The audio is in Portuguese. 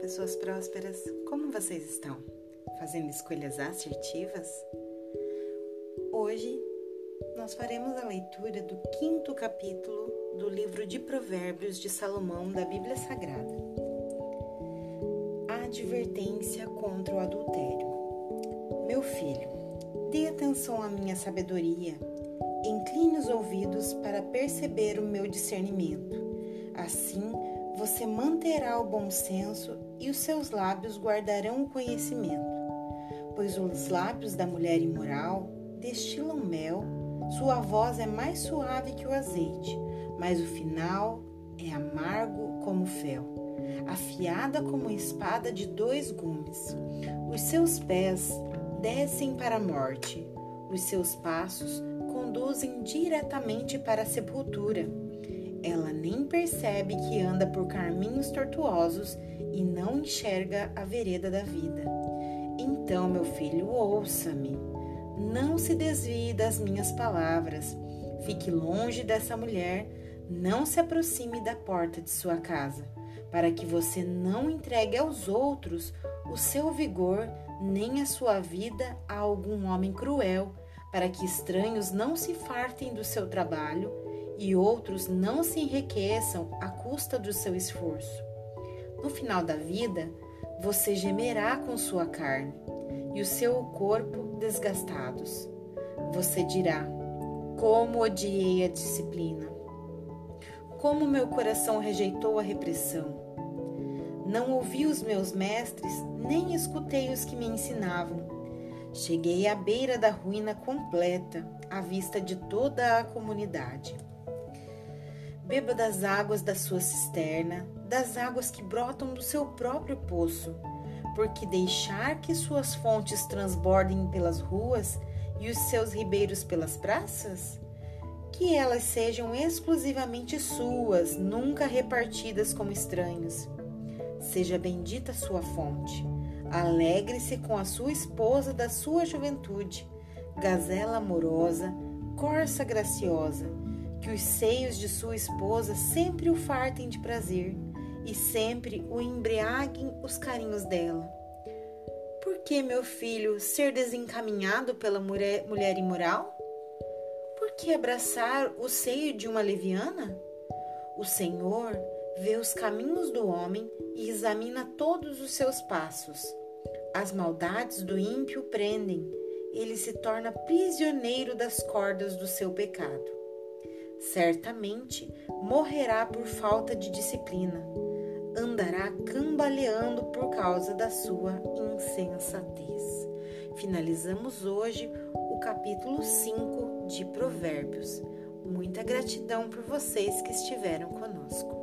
pessoas prósperas! Como vocês estão? Fazendo escolhas assertivas? Hoje nós faremos a leitura do quinto capítulo do livro de Provérbios de Salomão da Bíblia Sagrada. A advertência contra o adultério. Meu filho, dê atenção à minha sabedoria, incline os ouvidos para perceber o meu discernimento. Assim, você manterá o bom senso e os seus lábios guardarão o conhecimento. Pois os lábios da mulher imoral destilam mel, sua voz é mais suave que o azeite, mas o final é amargo como fel, afiada como espada de dois gumes. Os seus pés descem para a morte, os seus passos conduzem diretamente para a sepultura ela nem percebe que anda por caminhos tortuosos e não enxerga a vereda da vida. Então, meu filho, ouça-me. Não se desvie das minhas palavras. Fique longe dessa mulher. Não se aproxime da porta de sua casa, para que você não entregue aos outros o seu vigor nem a sua vida a algum homem cruel, para que estranhos não se fartem do seu trabalho e outros não se enriqueçam à custa do seu esforço. No final da vida, você gemerá com sua carne e o seu corpo desgastados. Você dirá: Como odiei a disciplina! Como meu coração rejeitou a repressão! Não ouvi os meus mestres, nem escutei os que me ensinavam. Cheguei à beira da ruína completa, à vista de toda a comunidade. Beba das águas da sua cisterna, das águas que brotam do seu próprio poço, porque deixar que suas fontes transbordem pelas ruas e os seus ribeiros pelas praças? Que elas sejam exclusivamente suas, nunca repartidas como estranhos. Seja bendita sua fonte. Alegre-se com a sua esposa da sua juventude, gazela amorosa, corça graciosa que os seios de sua esposa sempre o fartem de prazer e sempre o embriaguem os carinhos dela. Por que, meu filho, ser desencaminhado pela mulher, mulher imoral? Por que abraçar o seio de uma leviana? O Senhor vê os caminhos do homem e examina todos os seus passos. As maldades do ímpio prendem, ele se torna prisioneiro das cordas do seu pecado certamente morrerá por falta de disciplina, andará cambaleando por causa da sua insensatez. Finalizamos hoje o capítulo 5 de Provérbios. Muita gratidão por vocês que estiveram conosco.